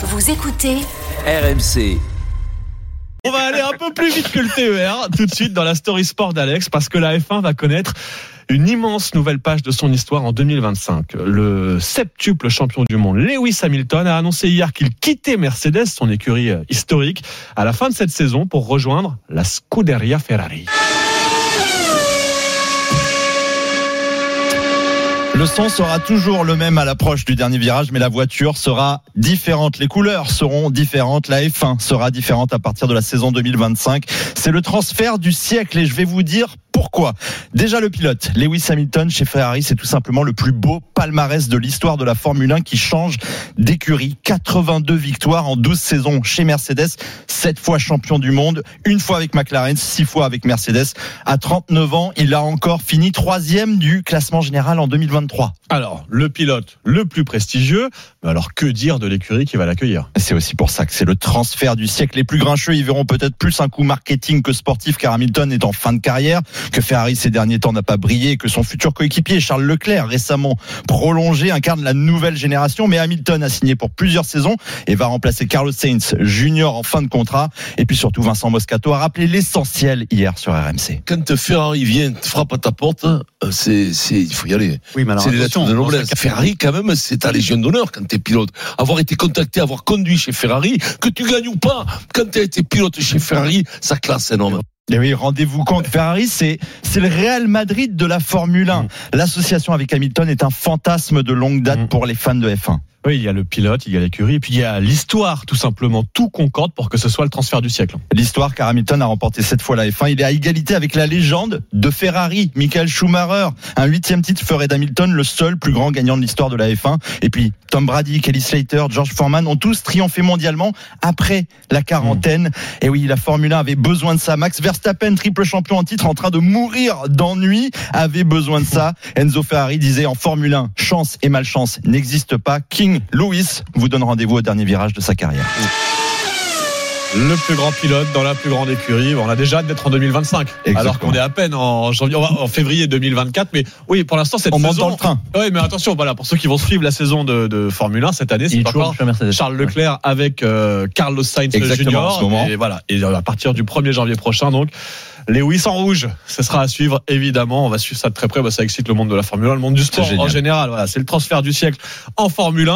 Vous écoutez RMC. On va aller un peu plus vite que le TER tout de suite dans la story sport d'Alex parce que la F1 va connaître une immense nouvelle page de son histoire en 2025. Le septuple champion du monde Lewis Hamilton a annoncé hier qu'il quittait Mercedes, son écurie historique, à la fin de cette saison pour rejoindre la Scuderia Ferrari. Le son sera toujours le même à l'approche du dernier virage, mais la voiture sera différente. Les couleurs seront différentes. La F1 sera différente à partir de la saison 2025. C'est le transfert du siècle et je vais vous dire pourquoi Déjà le pilote, Lewis Hamilton chez Ferrari, c'est tout simplement le plus beau palmarès de l'histoire de la Formule 1 qui change d'écurie. 82 victoires en 12 saisons chez Mercedes, 7 fois champion du monde, une fois avec McLaren, 6 fois avec Mercedes. À 39 ans, il a encore fini troisième du classement général en 2023. Alors, le pilote le plus prestigieux, mais alors que dire de l'écurie qui va l'accueillir? C'est aussi pour ça que c'est le transfert du siècle. Les plus grincheux, ils verront peut-être plus un coup marketing que sportif car Hamilton est en fin de carrière que Ferrari ces derniers temps n'a pas brillé, que son futur coéquipier Charles Leclerc, récemment prolongé, incarne la nouvelle génération. Mais Hamilton a signé pour plusieurs saisons et va remplacer Carlos Sainz Junior en fin de contrat. Et puis surtout, Vincent Moscato a rappelé l'essentiel hier sur RMC. Quand Ferrari vient, frappe à ta porte, euh, c'est, c'est, il faut y aller. Oui, mais alors c'est attention, de noblesse. Ferrari, quand même, c'est ta légion d'honneur quand t'es pilote. Avoir été contacté, avoir conduit chez Ferrari, que tu gagnes ou pas, quand tu as été pilote chez Ferrari, ça classe énorme. Et oui, rendez-vous compte, Ferrari, c'est c'est le Real Madrid de la Formule 1. L'association avec Hamilton est un fantasme de longue date Mm. pour les fans de F1. Oui, il y a le pilote, il y a l'écurie, et puis il y a l'histoire, tout simplement. Tout concorde pour que ce soit le transfert du siècle. L'histoire, car Hamilton a remporté sept fois la F1. Il est à égalité avec la légende de Ferrari, Michael Schumacher. Un huitième titre ferait d'Hamilton le seul plus grand gagnant de l'histoire de la F1. Et puis, Tom Brady, Kelly Slater, George Foreman ont tous triomphé mondialement après la quarantaine. Et oui, la Formule 1 avait besoin de ça. Max Verstappen, triple champion en titre, en train de mourir d'ennui, avait besoin de ça. Enzo Ferrari disait en Formule 1, chance et malchance n'existent pas. King Lewis vous donne rendez-vous au dernier virage de sa carrière. Le plus grand pilote dans la plus grande écurie. On a déjà hâte d'être en 2025. Exactement. Alors qu'on est à peine en janvier, on en février 2024. Mais oui, pour l'instant, cette On monte saison. dans le train. Oui, mais attention, voilà, pour ceux qui vont suivre la saison de, de Formule 1 cette année, c'est encore. Charles Leclerc avec euh, Carlos Sainz Exactement, en ce Junior. moment. Et voilà. Et à partir du 1er janvier prochain, donc, Lewis en rouge, ce sera à suivre, évidemment. On va suivre ça de très près. Bah, ça excite le monde de la Formule 1, le monde du sport en général. Voilà, c'est le transfert du siècle en Formule 1.